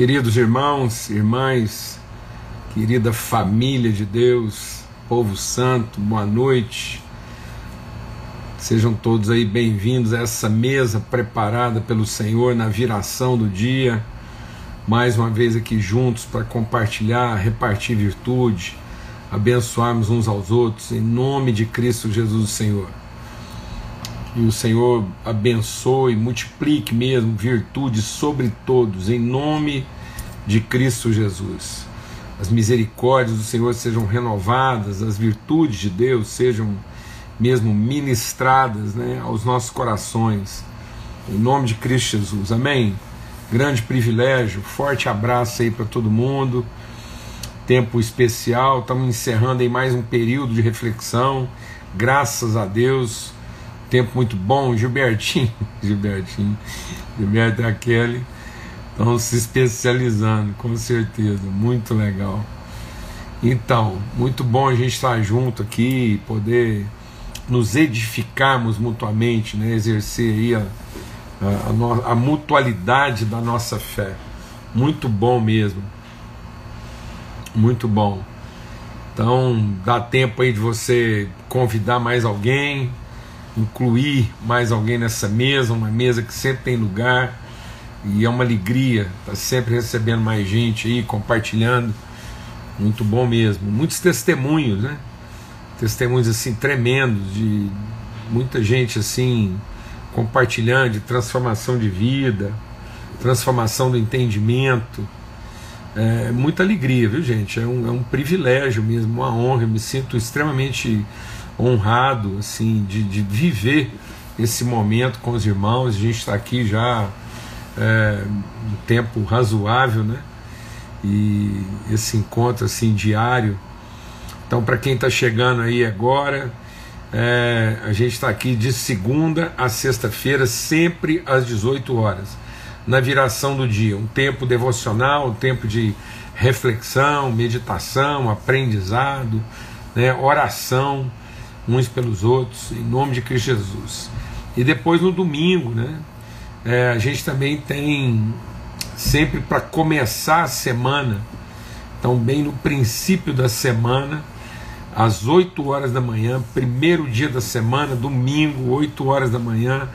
Queridos irmãos, irmãs, querida família de Deus, povo santo, boa noite. Sejam todos aí bem-vindos a essa mesa preparada pelo Senhor na viração do dia. Mais uma vez aqui juntos para compartilhar, repartir virtude, abençoarmos uns aos outros, em nome de Cristo Jesus, Senhor. E o Senhor abençoe, multiplique mesmo virtude sobre todos, em nome de Cristo Jesus. As misericórdias do Senhor sejam renovadas, as virtudes de Deus sejam mesmo ministradas né, aos nossos corações, em nome de Cristo Jesus. Amém? Grande privilégio, forte abraço aí para todo mundo. Tempo especial, estamos encerrando aí mais um período de reflexão. Graças a Deus tempo muito bom, Gilbertinho, Gilbertinho, Gilberto Kelly estão se especializando, com certeza, muito legal. Então, muito bom a gente estar junto aqui, poder nos edificarmos mutuamente, né? exercer aí a, a, a, a mutualidade da nossa fé. Muito bom mesmo. Muito bom. Então, dá tempo aí de você convidar mais alguém, incluir mais alguém nessa mesa, uma mesa que sempre tem lugar e é uma alegria estar tá sempre recebendo mais gente aí, compartilhando. Muito bom mesmo. Muitos testemunhos, né? Testemunhos assim tremendos de muita gente assim compartilhando de transformação de vida, transformação do entendimento. É muita alegria, viu, gente? É um, é um privilégio mesmo, uma honra. Eu me sinto extremamente honrado assim de, de viver esse momento com os irmãos. A gente está aqui já é, um tempo razoável, né? E esse encontro assim diário. Então, para quem está chegando aí agora, é, a gente está aqui de segunda a sexta-feira, sempre às 18 horas, na viração do dia. Um tempo devocional, um tempo de reflexão, meditação, aprendizado, né, oração uns pelos outros, em nome de Cristo Jesus. E depois no domingo, né? É, a gente também tem sempre para começar a semana, então bem no princípio da semana, às 8 horas da manhã, primeiro dia da semana, domingo, 8 horas da manhã,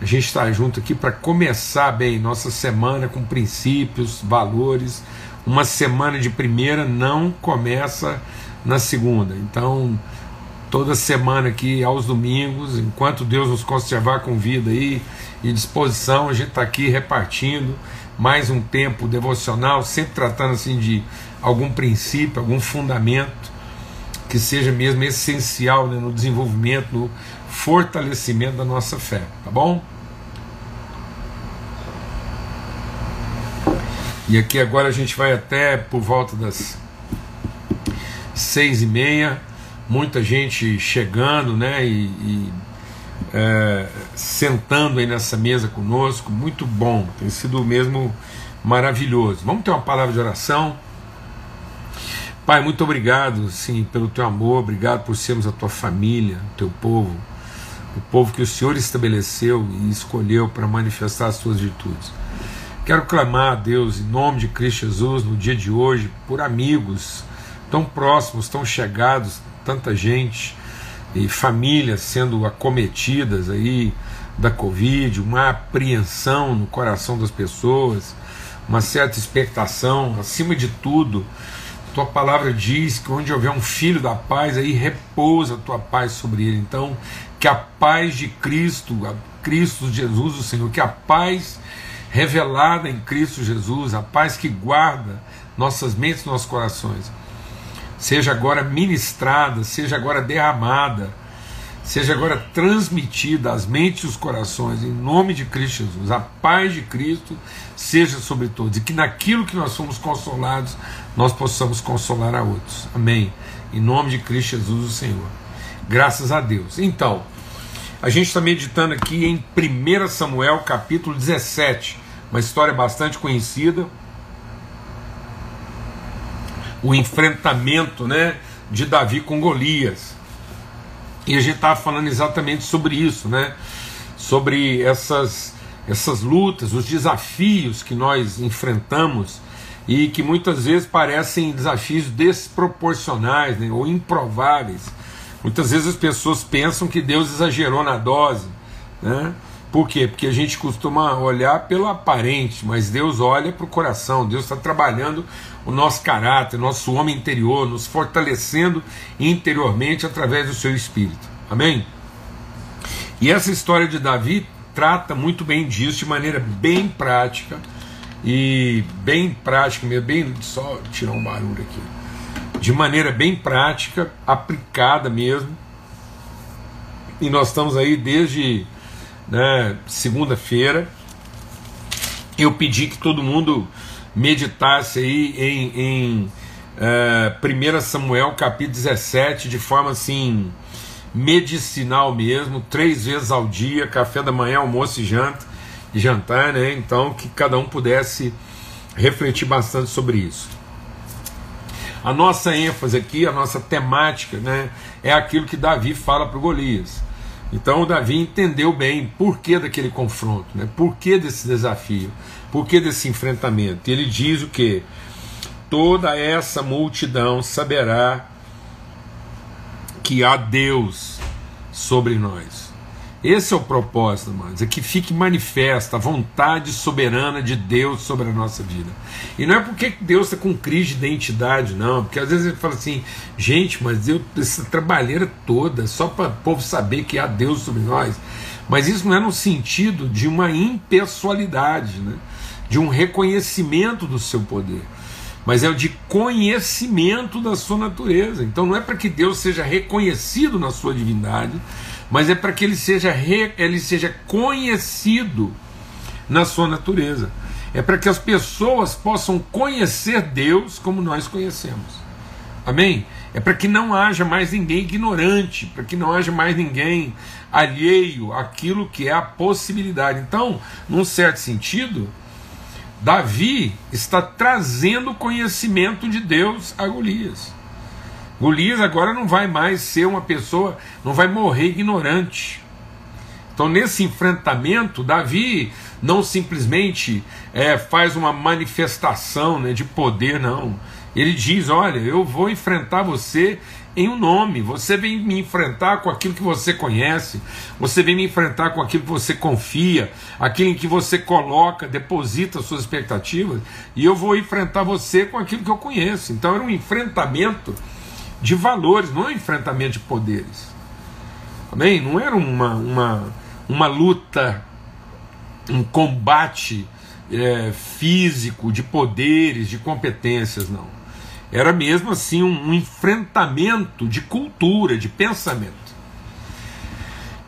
a gente está junto aqui para começar bem nossa semana com princípios, valores. Uma semana de primeira não começa na segunda. Então, toda semana aqui aos domingos, enquanto Deus nos conservar com vida aí e disposição, a gente está aqui repartindo mais um tempo devocional, sempre tratando assim de algum princípio, algum fundamento que seja mesmo essencial né, no desenvolvimento, no fortalecimento da nossa fé, tá bom? E aqui agora a gente vai até por volta das seis e meia muita gente chegando, né? E, e é, sentando aí nessa mesa conosco, muito bom, tem sido mesmo maravilhoso. Vamos ter uma palavra de oração. Pai, muito obrigado, sim, pelo teu amor, obrigado por sermos a tua família, o teu povo, o povo que o Senhor estabeleceu e escolheu para manifestar as suas virtudes. Quero clamar a Deus, em nome de Cristo Jesus, no dia de hoje, por amigos tão próximos, tão chegados, tanta gente e famílias sendo acometidas aí da Covid, uma apreensão no coração das pessoas, uma certa expectação, acima de tudo, tua palavra diz que onde houver um filho da paz, aí repousa a tua paz sobre ele. Então, que a paz de Cristo, a Cristo Jesus, o Senhor, que a paz revelada em Cristo Jesus, a paz que guarda nossas mentes e nossos corações, seja agora ministrada, seja agora derramada, seja agora transmitida às mentes e os corações, em nome de Cristo Jesus. A paz de Cristo seja sobre todos e que naquilo que nós somos consolados, nós possamos consolar a outros. Amém. Em nome de Cristo Jesus, o Senhor. Graças a Deus. Então, a gente está meditando aqui em 1 Samuel capítulo 17, uma história bastante conhecida o enfrentamento né, de Davi com Golias. E a gente estava falando exatamente sobre isso, né? sobre essas essas lutas, os desafios que nós enfrentamos e que muitas vezes parecem desafios desproporcionais né, ou improváveis. Muitas vezes as pessoas pensam que Deus exagerou na dose. Né? Por quê? Porque a gente costuma olhar pelo aparente, mas Deus olha para o coração. Deus está trabalhando o nosso caráter, nosso homem interior, nos fortalecendo interiormente através do seu espírito. Amém? E essa história de Davi trata muito bem disso de maneira bem prática e bem prática mesmo, bem só tirar um barulho aqui, de maneira bem prática, aplicada mesmo. E nós estamos aí desde né, segunda-feira. Eu pedi que todo mundo meditasse aí em, em é, 1 Samuel capítulo 17 de forma assim medicinal mesmo, três vezes ao dia, café da manhã, almoço e janta jantar, né? Então que cada um pudesse refletir bastante sobre isso. A nossa ênfase aqui, a nossa temática, né, é aquilo que Davi fala para Golias. Então Davi entendeu bem por que daquele confronto, né? Por que desse desafio? Por que desse enfrentamento? Ele diz o que? Toda essa multidão saberá que há Deus sobre nós. Esse é o propósito, irmãos, é que fique manifesta a vontade soberana de Deus sobre a nossa vida. E não é porque Deus está com crise de identidade, não, porque às vezes ele fala assim, gente, mas eu, essa trabalheira toda, só para o povo saber que há Deus sobre nós. Mas isso não é no sentido de uma impessoalidade, né? De um reconhecimento do seu poder mas é o de conhecimento da sua natureza. Então não é para que Deus seja reconhecido na sua divindade, mas é para que ele seja, re, ele seja conhecido na sua natureza. É para que as pessoas possam conhecer Deus como nós conhecemos. Amém? É para que não haja mais ninguém ignorante, para que não haja mais ninguém alheio àquilo que é a possibilidade. Então, num certo sentido, Davi está trazendo conhecimento de Deus a Golias. Golias agora não vai mais ser uma pessoa, não vai morrer ignorante. Então, nesse enfrentamento, Davi não simplesmente é, faz uma manifestação né, de poder, não. Ele diz: Olha, eu vou enfrentar você em um nome. Você vem me enfrentar com aquilo que você conhece, você vem me enfrentar com aquilo que você confia, aquilo em que você coloca, deposita suas expectativas, e eu vou enfrentar você com aquilo que eu conheço. Então, era um enfrentamento de valores, não é um enfrentamento de poderes. Amém? Não era uma, uma, uma luta, um combate é, físico, de poderes, de competências, não. Era mesmo assim um, um enfrentamento de cultura, de pensamento.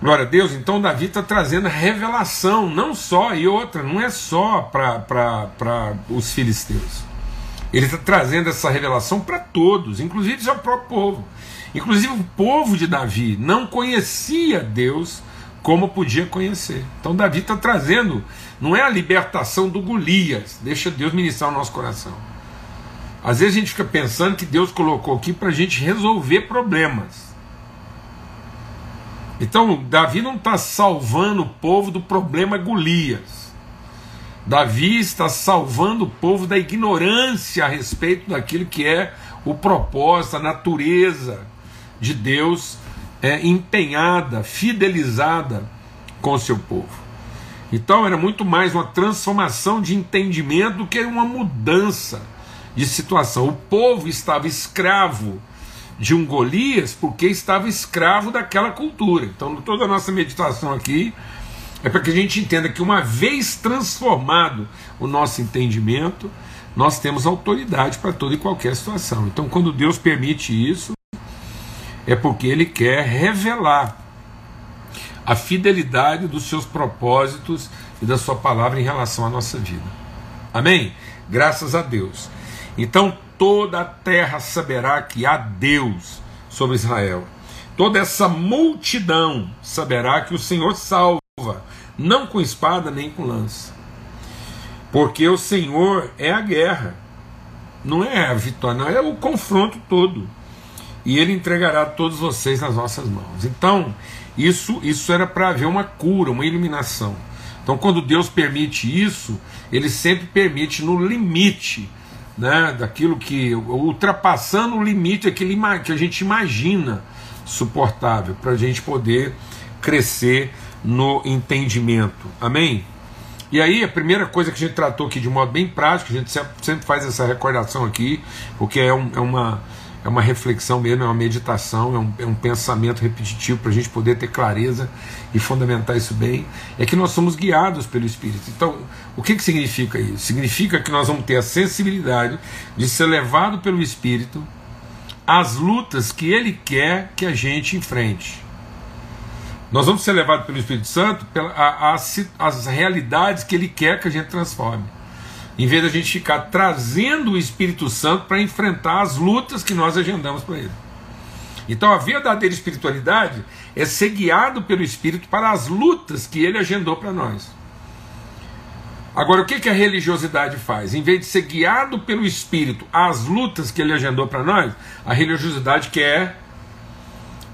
Glória a Deus, então Davi está trazendo revelação, não só, e outra, não é só para os filisteus. Ele está trazendo essa revelação para todos, inclusive ao próprio povo. Inclusive o povo de Davi não conhecia Deus como podia conhecer. Então Davi está trazendo, não é a libertação do Golias, deixa Deus ministrar o nosso coração. Às vezes a gente fica pensando que Deus colocou aqui para a gente resolver problemas. Então Davi não está salvando o povo do problema Golias. Davi está salvando o povo da ignorância a respeito daquilo que é o propósito, a natureza de Deus é, empenhada, fidelizada com o seu povo. Então era muito mais uma transformação de entendimento do que uma mudança de situação. O povo estava escravo de um Golias porque estava escravo daquela cultura. Então toda a nossa meditação aqui é para que a gente entenda que uma vez transformado o nosso entendimento, nós temos autoridade para toda e qualquer situação. Então, quando Deus permite isso, é porque Ele quer revelar a fidelidade dos seus propósitos e da Sua palavra em relação à nossa vida. Amém? Graças a Deus. Então, toda a terra saberá que há Deus sobre Israel. Toda essa multidão saberá que o Senhor salva não com espada nem com lança. Porque o Senhor é a guerra, não é a vitória, não é o confronto todo. E ele entregará todos vocês nas nossas mãos. Então, isso, isso era para haver uma cura, uma iluminação. Então, quando Deus permite isso, Ele sempre permite no limite né, daquilo que, ultrapassando o limite aquele que a gente imagina suportável, para a gente poder crescer no entendimento. Amém? E aí, a primeira coisa que a gente tratou aqui de modo bem prático, a gente sempre faz essa recordação aqui, porque é, um, é uma é uma reflexão mesmo, é uma meditação, é um, é um pensamento repetitivo para a gente poder ter clareza e fundamentar isso bem. É que nós somos guiados pelo Espírito. Então, o que, que significa isso? Significa que nós vamos ter a sensibilidade de ser levado pelo Espírito às lutas que Ele quer que a gente enfrente. Nós vamos ser levados pelo Espírito Santo às realidades que Ele quer que a gente transforme em vez da gente ficar trazendo o Espírito Santo para enfrentar as lutas que nós agendamos para ele. Então a verdadeira espiritualidade é ser guiado pelo Espírito para as lutas que ele agendou para nós. Agora, o que, que a religiosidade faz? Em vez de ser guiado pelo Espírito às lutas que ele agendou para nós, a religiosidade quer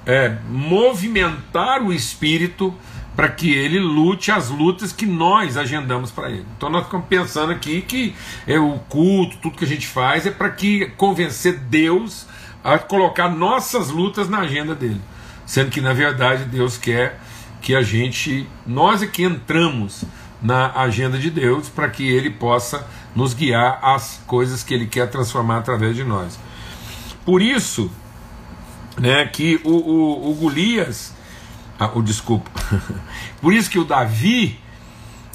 é, movimentar o Espírito para que ele lute as lutas que nós agendamos para ele. Então nós ficamos pensando aqui que é o culto, tudo que a gente faz é para que convencer Deus a colocar nossas lutas na agenda dele, sendo que na verdade Deus quer que a gente, nós é que entramos na agenda de Deus para que ele possa nos guiar às coisas que ele quer transformar através de nós. Por isso, né, que o, o, o Golias ah, o desculpa. Por isso que o Davi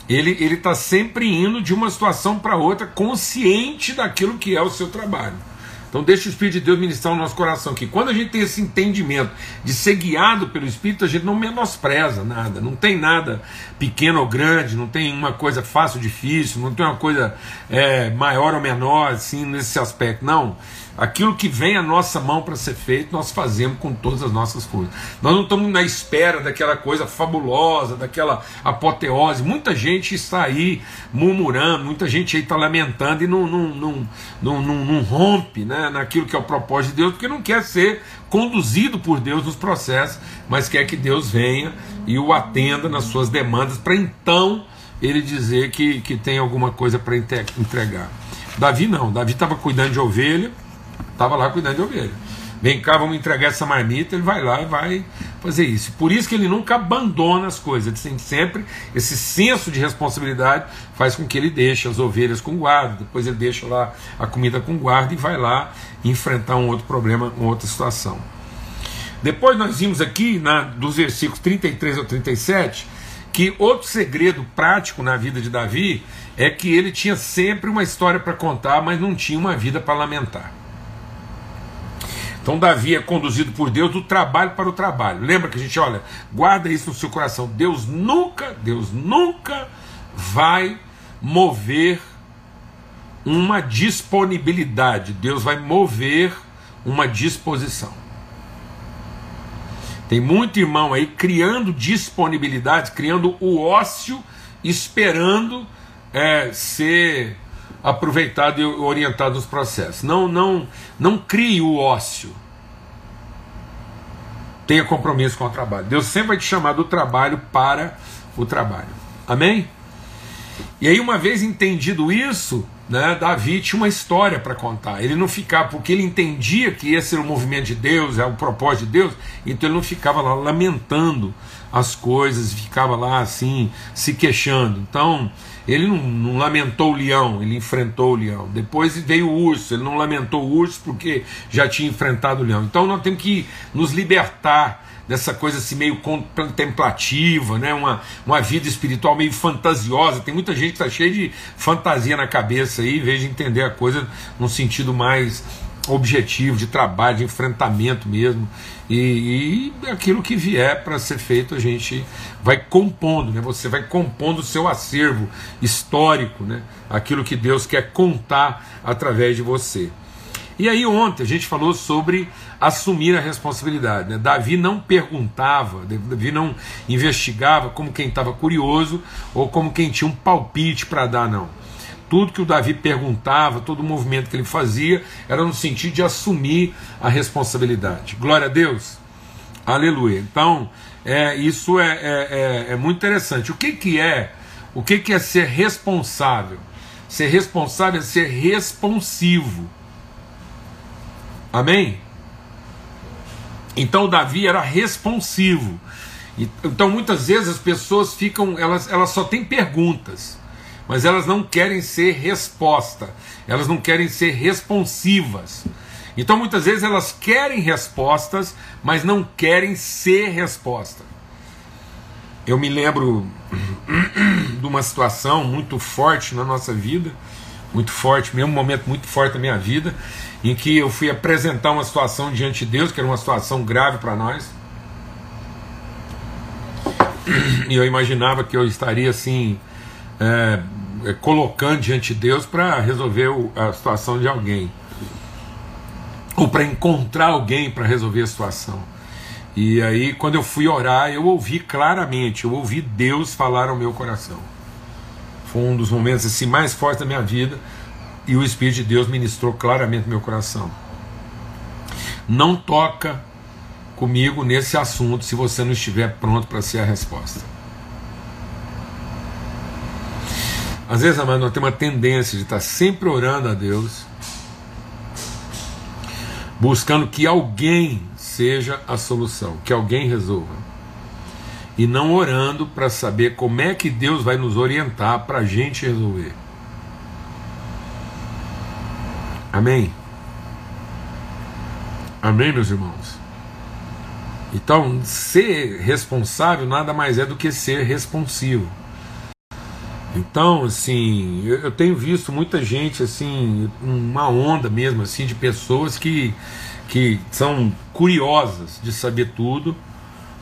ele ele está sempre indo de uma situação para outra, consciente daquilo que é o seu trabalho. Então deixa o Espírito de Deus ministrar o nosso coração que quando a gente tem esse entendimento de ser guiado pelo Espírito, a gente não menospreza nada, não tem nada pequeno ou grande, não tem uma coisa fácil ou difícil, não tem uma coisa é, maior ou menor, assim, nesse aspecto. Não. Aquilo que vem à nossa mão para ser feito, nós fazemos com todas as nossas forças. Nós não estamos na espera daquela coisa fabulosa, daquela apoteose. Muita gente está aí murmurando, muita gente aí está lamentando e não, não, não, não, não, não rompe né, naquilo que é o propósito de Deus, porque não quer ser conduzido por Deus nos processos, mas quer que Deus venha e o atenda nas suas demandas, para então ele dizer que, que tem alguma coisa para entregar. Davi não, Davi estava cuidando de ovelha Estava lá cuidando de ovelha. Vem cá, vamos entregar essa marmita. Ele vai lá e vai fazer isso. Por isso que ele nunca abandona as coisas. Ele sempre esse senso de responsabilidade, faz com que ele deixe as ovelhas com guarda. Depois ele deixa lá a comida com guarda e vai lá enfrentar um outro problema, uma outra situação. Depois nós vimos aqui, na, dos versículos 33 ao 37, que outro segredo prático na vida de Davi é que ele tinha sempre uma história para contar, mas não tinha uma vida para lamentar. Então Davi é conduzido por Deus do trabalho para o trabalho. Lembra que a gente olha, guarda isso no seu coração. Deus nunca, Deus nunca vai mover uma disponibilidade. Deus vai mover uma disposição. Tem muito irmão aí criando disponibilidade, criando o ócio, esperando é, ser aproveitado e orientado nos processos. Não, não, não crie o ócio. Tenha compromisso com o trabalho. Deus sempre vai te chamar do trabalho para o trabalho. Amém? E aí, uma vez entendido isso, né, Davi tinha uma história para contar. Ele não ficava, porque ele entendia que esse era o movimento de Deus, é o propósito de Deus, então ele não ficava lá lamentando as coisas, ficava lá assim, se queixando. Então, ele não, não, lamentou o leão, ele enfrentou o leão. Depois veio o urso, ele não lamentou o urso porque já tinha enfrentado o leão. Então nós temos que nos libertar dessa coisa assim meio contemplativa, né? uma, uma vida espiritual meio fantasiosa. Tem muita gente que está cheia de fantasia na cabeça aí, em vez de entender a coisa num sentido mais objetivo, de trabalho, de enfrentamento mesmo. E, e aquilo que vier para ser feito, a gente vai compondo, né? Você vai compondo o seu acervo histórico, né? Aquilo que Deus quer contar através de você. E aí ontem a gente falou sobre assumir a responsabilidade. Né? Davi não perguntava, Davi não investigava como quem estava curioso ou como quem tinha um palpite para dar, não. Tudo que o Davi perguntava, todo o movimento que ele fazia, era no sentido de assumir a responsabilidade. Glória a Deus. Aleluia. Então, é, isso é, é, é, é muito interessante. O que, que é O que, que é ser responsável? Ser responsável é ser responsivo. Amém? Então Davi era responsivo. Então muitas vezes as pessoas ficam, elas, elas só têm perguntas, mas elas não querem ser resposta, elas não querem ser responsivas. Então muitas vezes elas querem respostas, mas não querem ser resposta. Eu me lembro de uma situação muito forte na nossa vida, muito forte, mesmo um momento muito forte da minha vida, em que eu fui apresentar uma situação diante de Deus, que era uma situação grave para nós. E eu imaginava que eu estaria assim, é, é colocando diante de Deus para resolver a situação de alguém, ou para encontrar alguém para resolver a situação. E aí, quando eu fui orar, eu ouvi claramente, eu ouvi Deus falar ao meu coração. Foi um dos momentos assim, mais fortes da minha vida, e o Espírito de Deus ministrou claramente meu coração. Não toca comigo nesse assunto se você não estiver pronto para ser a resposta. Às vezes, amado, nós temos uma tendência de estar sempre orando a Deus, buscando que alguém seja a solução, que alguém resolva. E não orando para saber como é que Deus vai nos orientar para a gente resolver. Amém? Amém, meus irmãos? Então, ser responsável nada mais é do que ser responsivo. Então, assim, eu, eu, tenho visto muita gente, assim, uma onda mesmo, assim, de pessoas que que são curiosas de saber tudo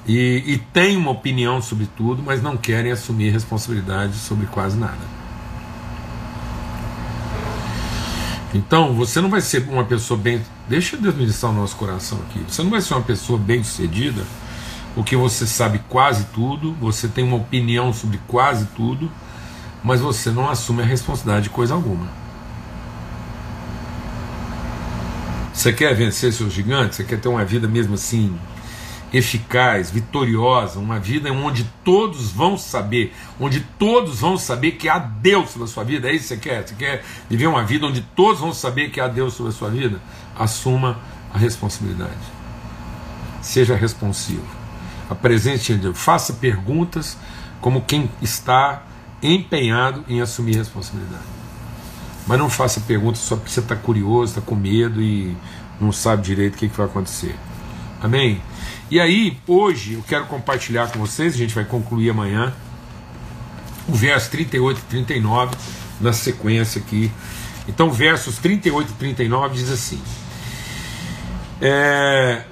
e, e têm uma opinião sobre tudo, mas não querem assumir responsabilidade sobre quase nada. Então, você não vai ser uma pessoa bem. Deixa Deus ministrar o nosso coração aqui. Você não vai ser uma pessoa bem sucedida, porque você sabe quase tudo, você tem uma opinião sobre quase tudo, mas você não assume a responsabilidade de coisa alguma. Você quer vencer seus gigantes? Você quer ter uma vida mesmo assim eficaz, vitoriosa, uma vida onde todos vão saber, onde todos vão saber que há Deus sobre sua vida. É isso que você quer? Você quer viver uma vida onde todos vão saber que há Deus sobre a sua vida? Assuma a responsabilidade. Seja responsivo. Apresente a. Faça perguntas como quem está empenhado em assumir responsabilidade. Mas não faça perguntas só porque você está curioso, está com medo e não sabe direito o que, que vai acontecer. Amém? E aí, hoje, eu quero compartilhar com vocês, a gente vai concluir amanhã, o verso 38 e 39, na sequência aqui. Então, versos 38 e 39 diz assim: é,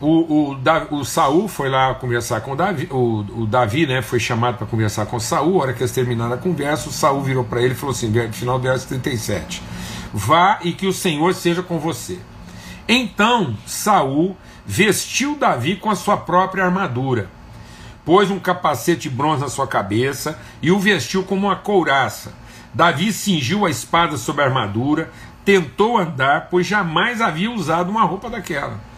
o, o, o Saul foi lá conversar com o Davi, o, o Davi né, foi chamado para conversar com Saul. A hora que eles terminaram a conversa, o Saul virou para ele e falou assim: final do verso 37. Vá e que o Senhor seja com você. Então Saul vestiu Davi com a sua própria armadura, pôs um capacete de bronze na sua cabeça e o vestiu como uma couraça. Davi cingiu a espada sobre a armadura, tentou andar, pois jamais havia usado uma roupa daquela.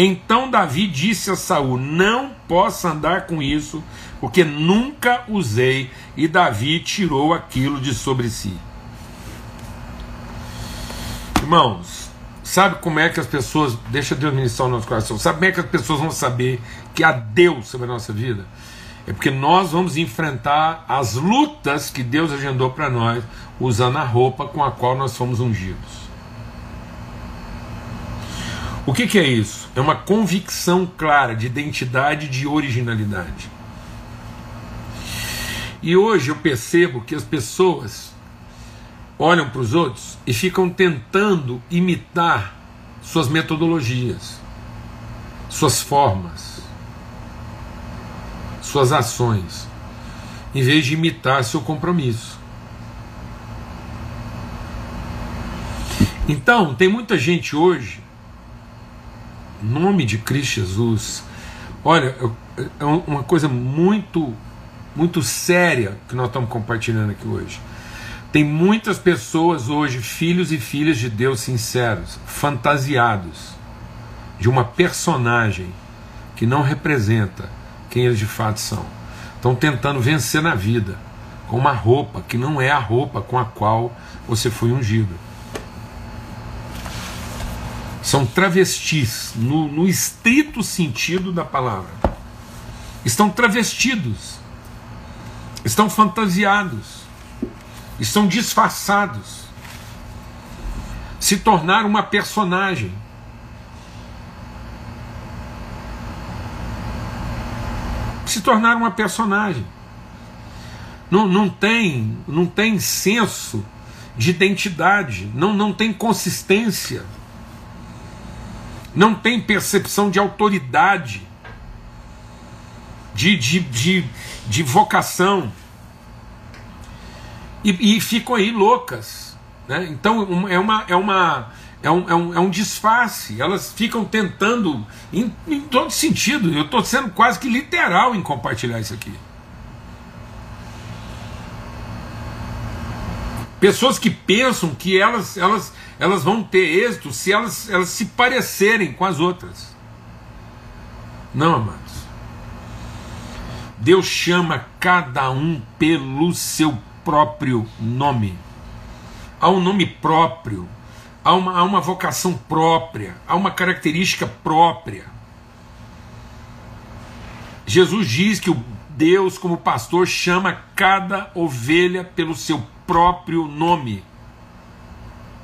Então Davi disse a Saul: Não posso andar com isso, porque nunca usei. E Davi tirou aquilo de sobre si. Irmãos, sabe como é que as pessoas. Deixa Deus ministrar o nosso coração. Sabe como é que as pessoas vão saber que há Deus sobre a nossa vida? É porque nós vamos enfrentar as lutas que Deus agendou para nós, usando a roupa com a qual nós fomos ungidos. O que, que é isso? É uma convicção clara de identidade e de originalidade. E hoje eu percebo que as pessoas olham para os outros e ficam tentando imitar suas metodologias, suas formas, suas ações, em vez de imitar seu compromisso. Então, tem muita gente hoje nome de Cristo Jesus. Olha, é uma coisa muito, muito séria que nós estamos compartilhando aqui hoje. Tem muitas pessoas hoje, filhos e filhas de Deus sinceros, fantasiados de uma personagem que não representa quem eles de fato são. Estão tentando vencer na vida, com uma roupa que não é a roupa com a qual você foi ungido. São travestis, no, no estrito sentido da palavra. Estão travestidos, estão fantasiados, estão disfarçados, se tornaram uma personagem. Se tornaram uma personagem. Não, não, tem, não tem senso de identidade, não, não tem consistência, não tem percepção de autoridade, de, de, de, de vocação. E, e, ficam aí loucas. Né? Então é, uma, é, uma, é, um, é, um, é um disfarce. Elas ficam tentando, em, em todo sentido, eu estou sendo quase que literal em compartilhar isso aqui. Pessoas que pensam que elas, elas, elas vão ter êxito se elas, elas se parecerem com as outras. Não, amados. Deus chama cada um pelo seu próprio nome. Há um nome próprio, há uma, há uma vocação própria, há uma característica própria. Jesus diz que o Deus, como pastor, chama cada ovelha pelo seu próprio nome.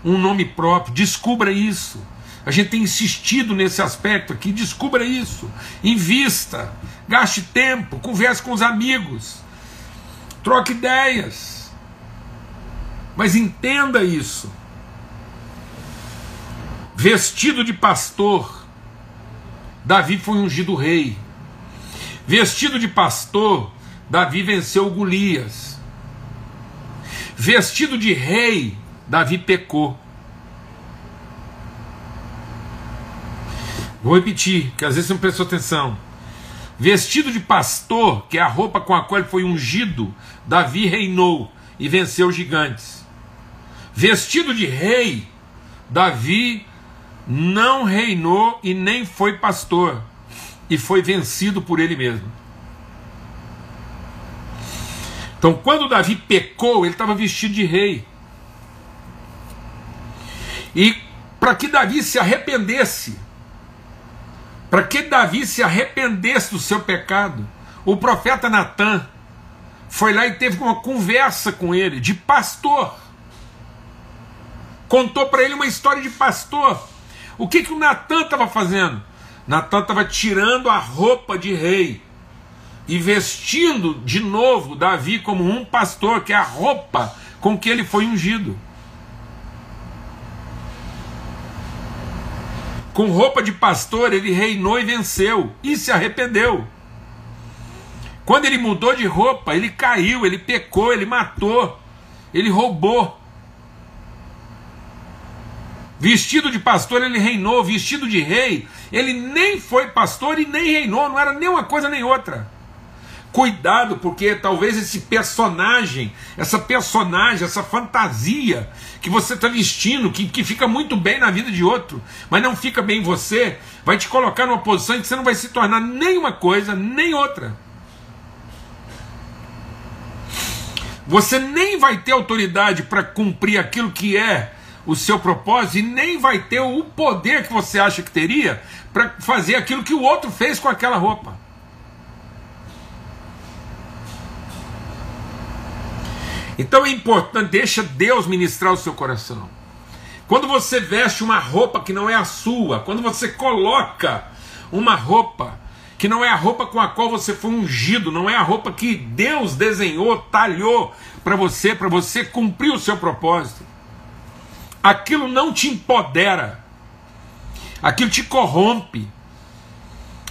Um nome próprio. Descubra isso. A gente tem insistido nesse aspecto aqui. Descubra isso. Invista. Gaste tempo. Converse com os amigos. Troque ideias. Mas entenda isso. Vestido de pastor, Davi foi ungido rei. Vestido de pastor, Davi venceu Golias. Vestido de rei, Davi pecou. Vou repetir, que às vezes você não prestou atenção. Vestido de pastor, que é a roupa com a qual ele foi ungido, Davi reinou e venceu gigantes. Vestido de rei, Davi não reinou e nem foi pastor, e foi vencido por ele mesmo. Então, quando Davi pecou, ele estava vestido de rei. E para que Davi se arrependesse, para que Davi se arrependesse do seu pecado, o profeta Natan foi lá e teve uma conversa com ele, de pastor. Contou para ele uma história de pastor. O que, que o Natan estava fazendo? Natan estava tirando a roupa de rei e vestindo de novo Davi como um pastor, que é a roupa com que ele foi ungido. Com roupa de pastor, ele reinou e venceu, e se arrependeu. Quando ele mudou de roupa, ele caiu, ele pecou, ele matou, ele roubou. Vestido de pastor, ele reinou, vestido de rei, ele nem foi pastor e nem reinou, não era nem uma coisa nem outra. Cuidado, porque talvez esse personagem, essa personagem, essa fantasia que você está vestindo, que, que fica muito bem na vida de outro, mas não fica bem em você, vai te colocar numa posição em que você não vai se tornar nem uma coisa, nem outra. Você nem vai ter autoridade para cumprir aquilo que é o seu propósito e nem vai ter o poder que você acha que teria para fazer aquilo que o outro fez com aquela roupa. Então é importante, deixa Deus ministrar o seu coração. Quando você veste uma roupa que não é a sua, quando você coloca uma roupa que não é a roupa com a qual você foi ungido, não é a roupa que Deus desenhou, talhou para você, para você cumprir o seu propósito. Aquilo não te empodera, aquilo te corrompe,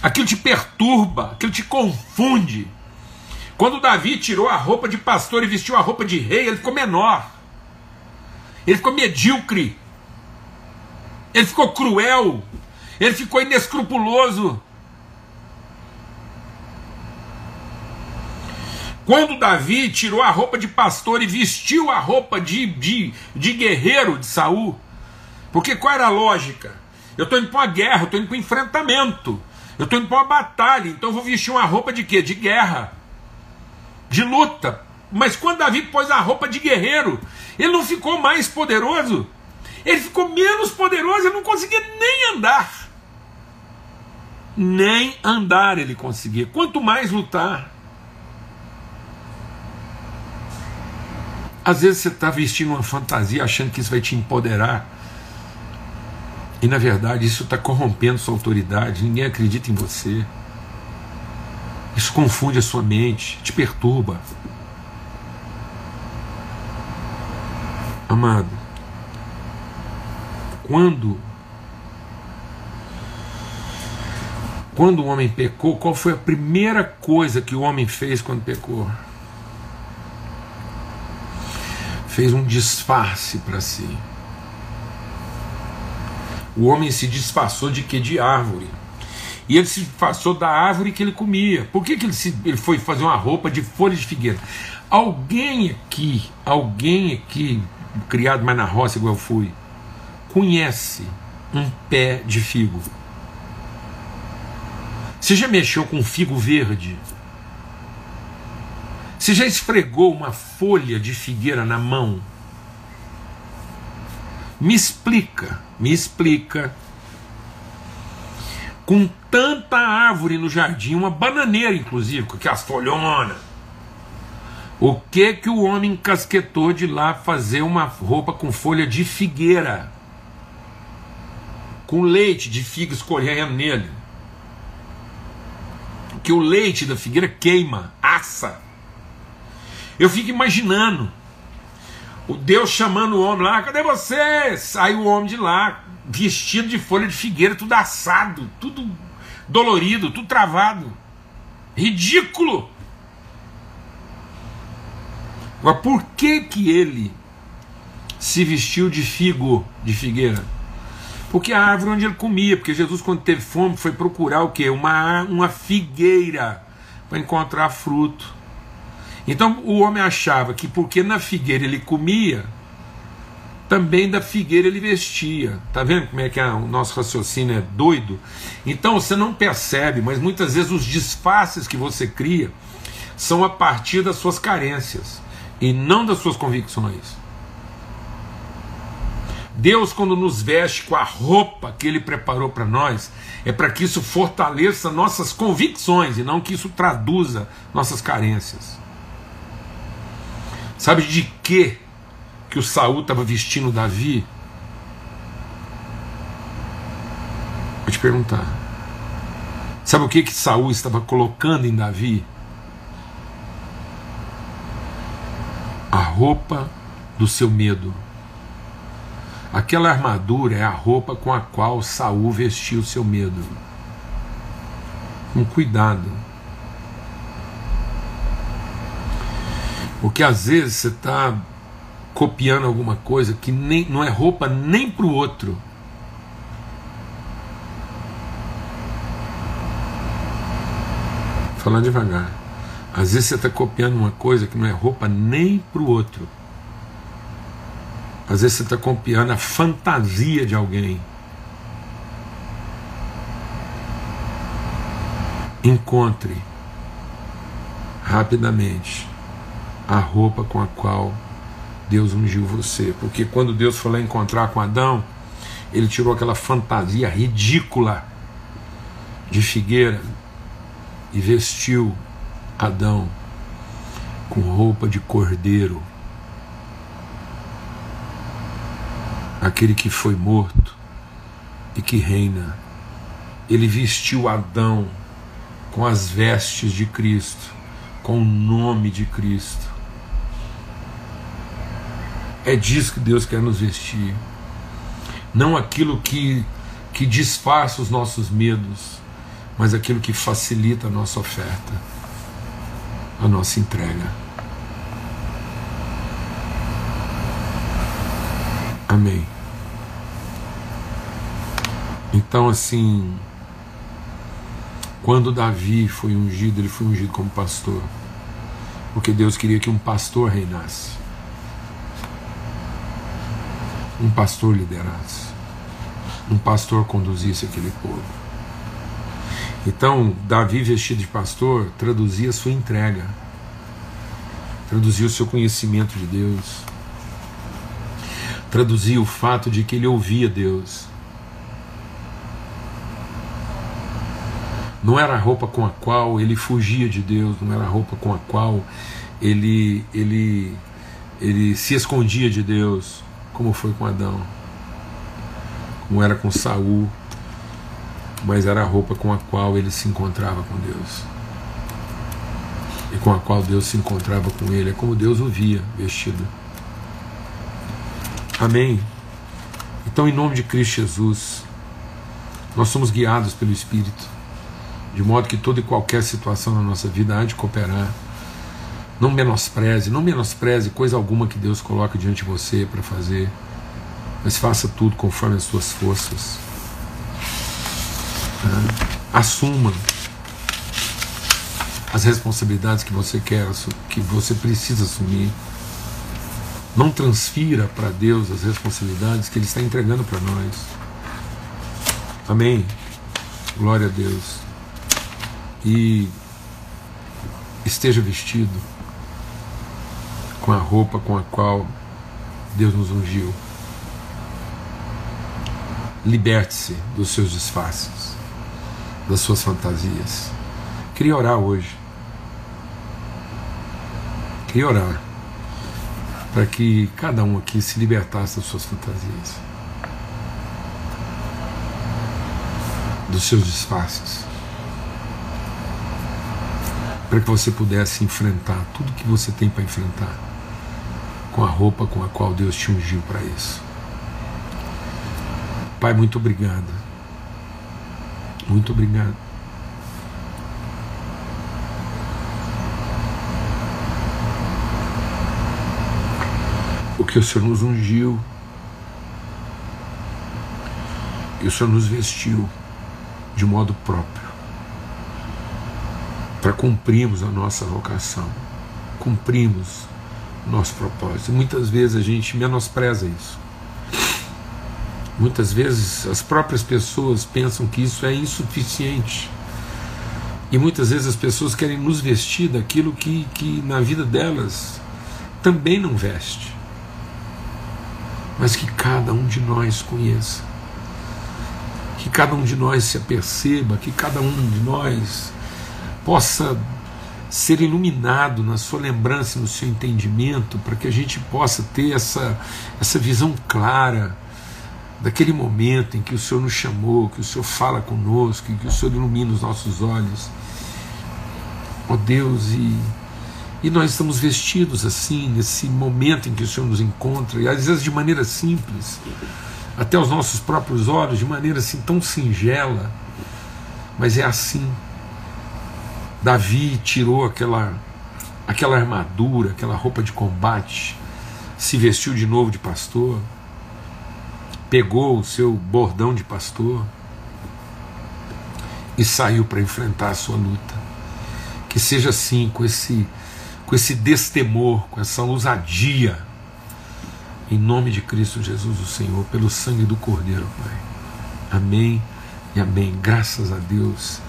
aquilo te perturba, aquilo te confunde. Quando Davi tirou a roupa de pastor e vestiu a roupa de rei, ele ficou menor. Ele ficou medíocre. Ele ficou cruel. Ele ficou inescrupuloso. Quando Davi tirou a roupa de pastor e vestiu a roupa de, de, de guerreiro de Saul, porque qual era a lógica? Eu estou indo para uma guerra, eu estou indo para um enfrentamento, eu estou indo para uma batalha, então eu vou vestir uma roupa de quê? De guerra de luta. Mas quando Davi pôs a roupa de guerreiro, ele não ficou mais poderoso, ele ficou menos poderoso, ele não conseguia nem andar. Nem andar ele conseguia, quanto mais lutar. Às vezes você está vestindo uma fantasia achando que isso vai te empoderar. E na verdade isso está corrompendo sua autoridade, ninguém acredita em você. Isso confunde a sua mente, te perturba. Amado, quando quando o homem pecou, qual foi a primeira coisa que o homem fez quando pecou? Fez um disfarce para si. O homem se disfarçou de que? De árvore. E ele se disfarçou da árvore que ele comia. Por que, que ele, se, ele foi fazer uma roupa de folhas de figueira? Alguém aqui, alguém aqui, criado mais na roça igual eu fui, conhece um pé de figo? Você já mexeu com figo verde? Você já esfregou uma folha de figueira na mão? Me explica, me explica. Com tanta árvore no jardim, uma bananeira inclusive, com aquelas folhonas. O que que o homem encasquetou de lá fazer uma roupa com folha de figueira? Com leite de figo escorrendo nele. Que o leite da figueira queima, assa. Eu fico imaginando o Deus chamando o homem lá, cadê você? Sai o homem de lá, vestido de folha de figueira, tudo assado, tudo dolorido, tudo travado. Ridículo! Agora, por que que ele se vestiu de figo, de figueira? Porque a árvore onde ele comia, porque Jesus, quando teve fome, foi procurar o quê? Uma, uma figueira para encontrar fruto. Então o homem achava que porque na figueira ele comia, também da figueira ele vestia. Tá vendo como é que é, o nosso raciocínio é doido? Então você não percebe, mas muitas vezes os disfarces que você cria são a partir das suas carências e não das suas convicções. Deus, quando nos veste com a roupa que Ele preparou para nós, é para que isso fortaleça nossas convicções e não que isso traduza nossas carências. Sabe de que que o Saul estava vestindo Davi? Vou te perguntar. Sabe o que que Saul estava colocando em Davi? A roupa do seu medo. Aquela armadura é a roupa com a qual Saul vestiu o seu medo. Com cuidado. Porque às vezes você está copiando alguma coisa que nem, não é roupa nem para o outro. Falando devagar. Às vezes você está copiando uma coisa que não é roupa nem para o outro. Às vezes você está copiando a fantasia de alguém. Encontre rapidamente a roupa com a qual Deus ungiu você. Porque quando Deus foi lá encontrar com Adão, ele tirou aquela fantasia ridícula de figueira e vestiu Adão com roupa de cordeiro. Aquele que foi morto e que reina. Ele vestiu Adão com as vestes de Cristo, com o nome de Cristo é disso que Deus quer nos vestir. Não aquilo que, que disfarça os nossos medos, mas aquilo que facilita a nossa oferta, a nossa entrega. Amém. Então, assim, quando Davi foi ungido, ele foi ungido como pastor, porque Deus queria que um pastor reinasse um pastor liderasse, um pastor conduzisse aquele povo. Então, Davi vestido de pastor traduzia sua entrega. traduzia o seu conhecimento de Deus, traduzia o fato de que ele ouvia Deus. Não era a roupa com a qual ele fugia de Deus, não era a roupa com a qual ele, ele, ele se escondia de Deus, como foi com Adão, como era com Saul, mas era a roupa com a qual ele se encontrava com Deus. E com a qual Deus se encontrava com ele, é como Deus o via vestido. Amém. Então, em nome de Cristo Jesus, nós somos guiados pelo Espírito de modo que toda e qualquer situação na nossa vida há de cooperar. Não menospreze, não menospreze coisa alguma que Deus coloca diante de você para fazer, mas faça tudo conforme as suas forças. Tá? Assuma as responsabilidades que você quer, que você precisa assumir. Não transfira para Deus as responsabilidades que Ele está entregando para nós. Amém. Glória a Deus e esteja vestido com a roupa com a qual Deus nos ungiu. Liberte-se dos seus disfarces, das suas fantasias. Queria orar hoje. Queria orar para que cada um aqui se libertasse das suas fantasias, dos seus disfarces para que você pudesse enfrentar tudo que você tem para enfrentar com a roupa com a qual Deus te ungiu para isso. Pai, muito obrigado. Muito obrigado. O que o Senhor nos ungiu e o Senhor nos vestiu de modo próprio para cumprirmos a nossa vocação, cumprirmos o nosso propósito. Muitas vezes a gente menospreza isso. Muitas vezes as próprias pessoas pensam que isso é insuficiente. E muitas vezes as pessoas querem nos vestir daquilo que, que na vida delas também não veste. Mas que cada um de nós conheça. Que cada um de nós se aperceba, que cada um de nós possa ser iluminado na sua lembrança, no seu entendimento, para que a gente possa ter essa, essa visão clara daquele momento em que o Senhor nos chamou, que o Senhor fala conosco, que o Senhor ilumina os nossos olhos. Ó oh Deus, e, e nós estamos vestidos assim, nesse momento em que o Senhor nos encontra, e às vezes de maneira simples, até os nossos próprios olhos, de maneira assim tão singela, mas é assim Davi tirou aquela, aquela armadura, aquela roupa de combate, se vestiu de novo de pastor, pegou o seu bordão de pastor e saiu para enfrentar a sua luta. Que seja assim, com esse, com esse destemor, com essa ousadia, em nome de Cristo Jesus, o Senhor, pelo sangue do Cordeiro, Pai. Amém e amém. Graças a Deus.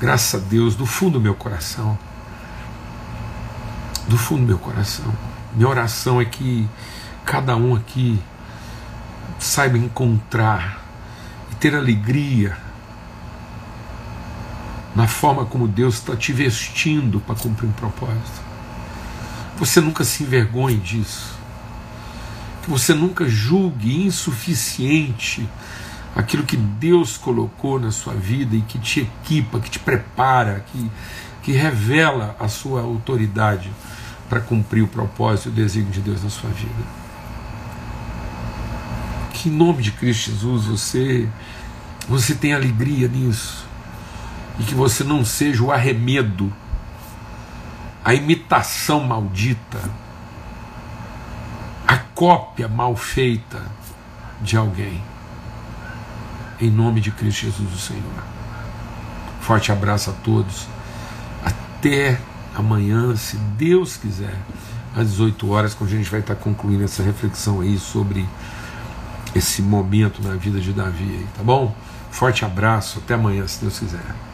Graças a Deus, do fundo do meu coração. Do fundo do meu coração. Minha oração é que cada um aqui saiba encontrar e ter alegria na forma como Deus está te vestindo para cumprir um propósito. Você nunca se envergonhe disso. Que você nunca julgue insuficiente aquilo que Deus colocou na sua vida e que te equipa, que te prepara, que, que revela a sua autoridade para cumprir o propósito e o desígnio de Deus na sua vida. Que em nome de Cristo Jesus você, você tenha alegria nisso e que você não seja o arremedo, a imitação maldita, a cópia mal feita de alguém em nome de Cristo Jesus, o Senhor. Forte abraço a todos. Até amanhã, se Deus quiser, às 18 horas, quando a gente vai estar concluindo essa reflexão aí sobre esse momento na vida de Davi, aí, tá bom? Forte abraço, até amanhã, se Deus quiser.